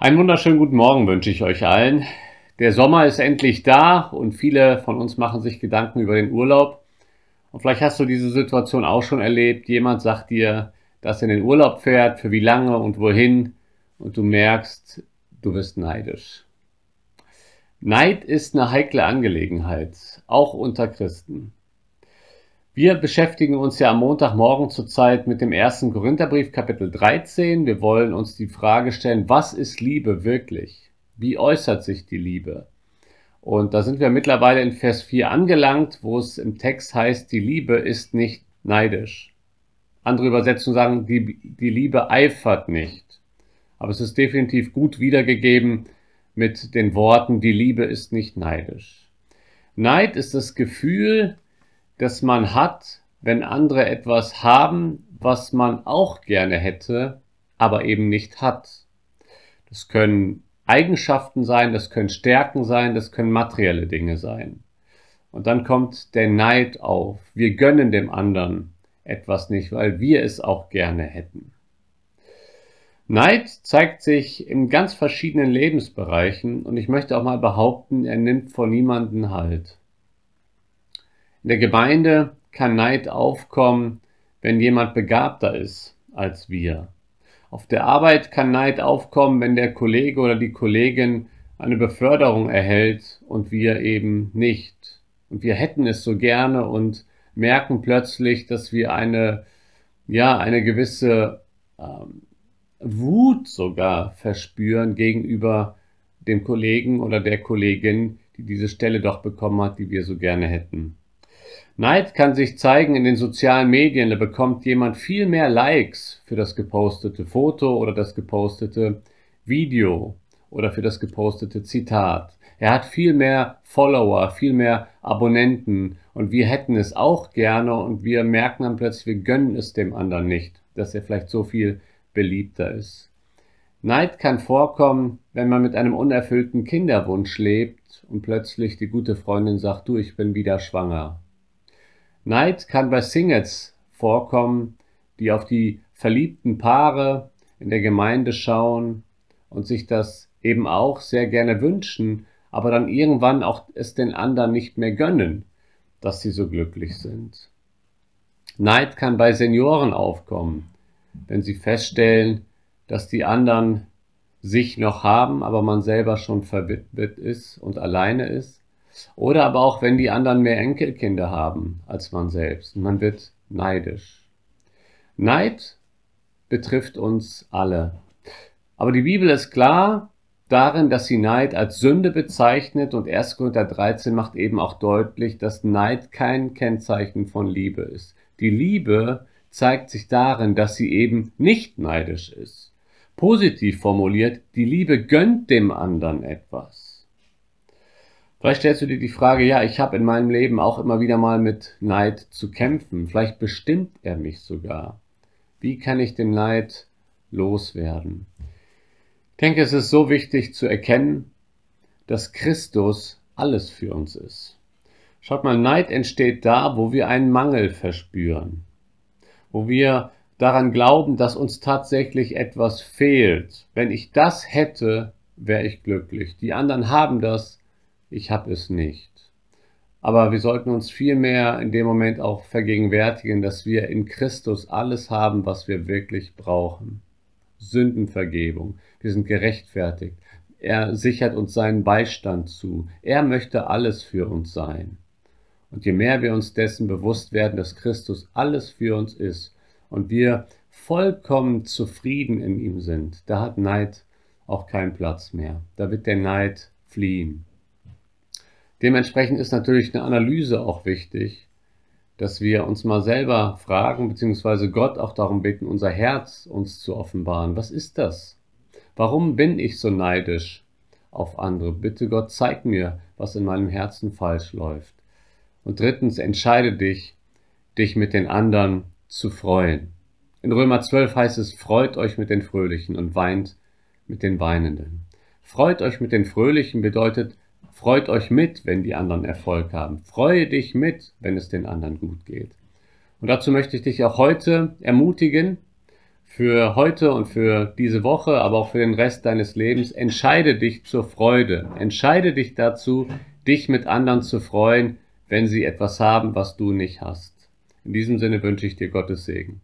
Einen wunderschönen guten Morgen wünsche ich euch allen. Der Sommer ist endlich da und viele von uns machen sich Gedanken über den Urlaub. Und vielleicht hast du diese Situation auch schon erlebt. Jemand sagt dir, dass er in den Urlaub fährt, für wie lange und wohin. Und du merkst, du wirst neidisch. Neid ist eine heikle Angelegenheit, auch unter Christen. Wir beschäftigen uns ja am Montagmorgen zurzeit mit dem ersten Korintherbrief Kapitel 13. Wir wollen uns die Frage stellen, was ist Liebe wirklich? Wie äußert sich die Liebe? Und da sind wir mittlerweile in Vers 4 angelangt, wo es im Text heißt, die Liebe ist nicht neidisch. Andere Übersetzungen sagen, die, die Liebe eifert nicht. Aber es ist definitiv gut wiedergegeben mit den Worten, die Liebe ist nicht neidisch. Neid ist das Gefühl, das man hat, wenn andere etwas haben, was man auch gerne hätte, aber eben nicht hat. Das können Eigenschaften sein, das können Stärken sein, das können materielle Dinge sein. Und dann kommt der Neid auf. Wir gönnen dem anderen etwas nicht, weil wir es auch gerne hätten. Neid zeigt sich in ganz verschiedenen Lebensbereichen und ich möchte auch mal behaupten, er nimmt vor niemanden Halt. In der Gemeinde kann Neid aufkommen, wenn jemand begabter ist als wir. Auf der Arbeit kann Neid aufkommen, wenn der Kollege oder die Kollegin eine Beförderung erhält und wir eben nicht. Und wir hätten es so gerne und merken plötzlich, dass wir eine, ja, eine gewisse ähm, Wut sogar verspüren gegenüber dem Kollegen oder der Kollegin, die diese Stelle doch bekommen hat, die wir so gerne hätten. Neid kann sich zeigen in den sozialen Medien. Da bekommt jemand viel mehr Likes für das gepostete Foto oder das gepostete Video oder für das gepostete Zitat. Er hat viel mehr Follower, viel mehr Abonnenten und wir hätten es auch gerne und wir merken dann plötzlich, wir gönnen es dem anderen nicht, dass er vielleicht so viel beliebter ist. Neid kann vorkommen, wenn man mit einem unerfüllten Kinderwunsch lebt und plötzlich die gute Freundin sagt, du, ich bin wieder schwanger. Neid kann bei Singles vorkommen, die auf die verliebten Paare in der Gemeinde schauen und sich das eben auch sehr gerne wünschen, aber dann irgendwann auch es den anderen nicht mehr gönnen, dass sie so glücklich sind. Neid kann bei Senioren aufkommen, wenn sie feststellen, dass die anderen sich noch haben, aber man selber schon verwitwet ist und alleine ist. Oder aber auch, wenn die anderen mehr Enkelkinder haben als man selbst. Man wird neidisch. Neid betrifft uns alle. Aber die Bibel ist klar darin, dass sie Neid als Sünde bezeichnet und 1. Korinther 13 macht eben auch deutlich, dass Neid kein Kennzeichen von Liebe ist. Die Liebe zeigt sich darin, dass sie eben nicht neidisch ist. Positiv formuliert, die Liebe gönnt dem anderen etwas. Vielleicht stellst du dir die Frage, ja, ich habe in meinem Leben auch immer wieder mal mit Neid zu kämpfen. Vielleicht bestimmt er mich sogar. Wie kann ich den Neid loswerden? Ich denke, es ist so wichtig zu erkennen, dass Christus alles für uns ist. Schaut mal, Neid entsteht da, wo wir einen Mangel verspüren, wo wir daran glauben, dass uns tatsächlich etwas fehlt. Wenn ich das hätte, wäre ich glücklich. Die anderen haben das, ich habe es nicht. Aber wir sollten uns vielmehr in dem Moment auch vergegenwärtigen, dass wir in Christus alles haben, was wir wirklich brauchen. Sündenvergebung. Wir sind gerechtfertigt. Er sichert uns seinen Beistand zu. Er möchte alles für uns sein. Und je mehr wir uns dessen bewusst werden, dass Christus alles für uns ist und wir vollkommen zufrieden in ihm sind, da hat Neid auch keinen Platz mehr. Da wird der Neid fliehen. Dementsprechend ist natürlich eine Analyse auch wichtig, dass wir uns mal selber fragen, beziehungsweise Gott auch darum bitten, unser Herz uns zu offenbaren. Was ist das? Warum bin ich so neidisch auf andere? Bitte Gott, zeig mir, was in meinem Herzen falsch läuft. Und drittens, entscheide dich, dich mit den anderen zu freuen. In Römer 12 heißt es, freut euch mit den Fröhlichen und weint mit den Weinenden. Freut euch mit den Fröhlichen bedeutet, Freut euch mit, wenn die anderen Erfolg haben. Freue dich mit, wenn es den anderen gut geht. Und dazu möchte ich dich auch heute ermutigen, für heute und für diese Woche, aber auch für den Rest deines Lebens, entscheide dich zur Freude. Entscheide dich dazu, dich mit anderen zu freuen, wenn sie etwas haben, was du nicht hast. In diesem Sinne wünsche ich dir Gottes Segen.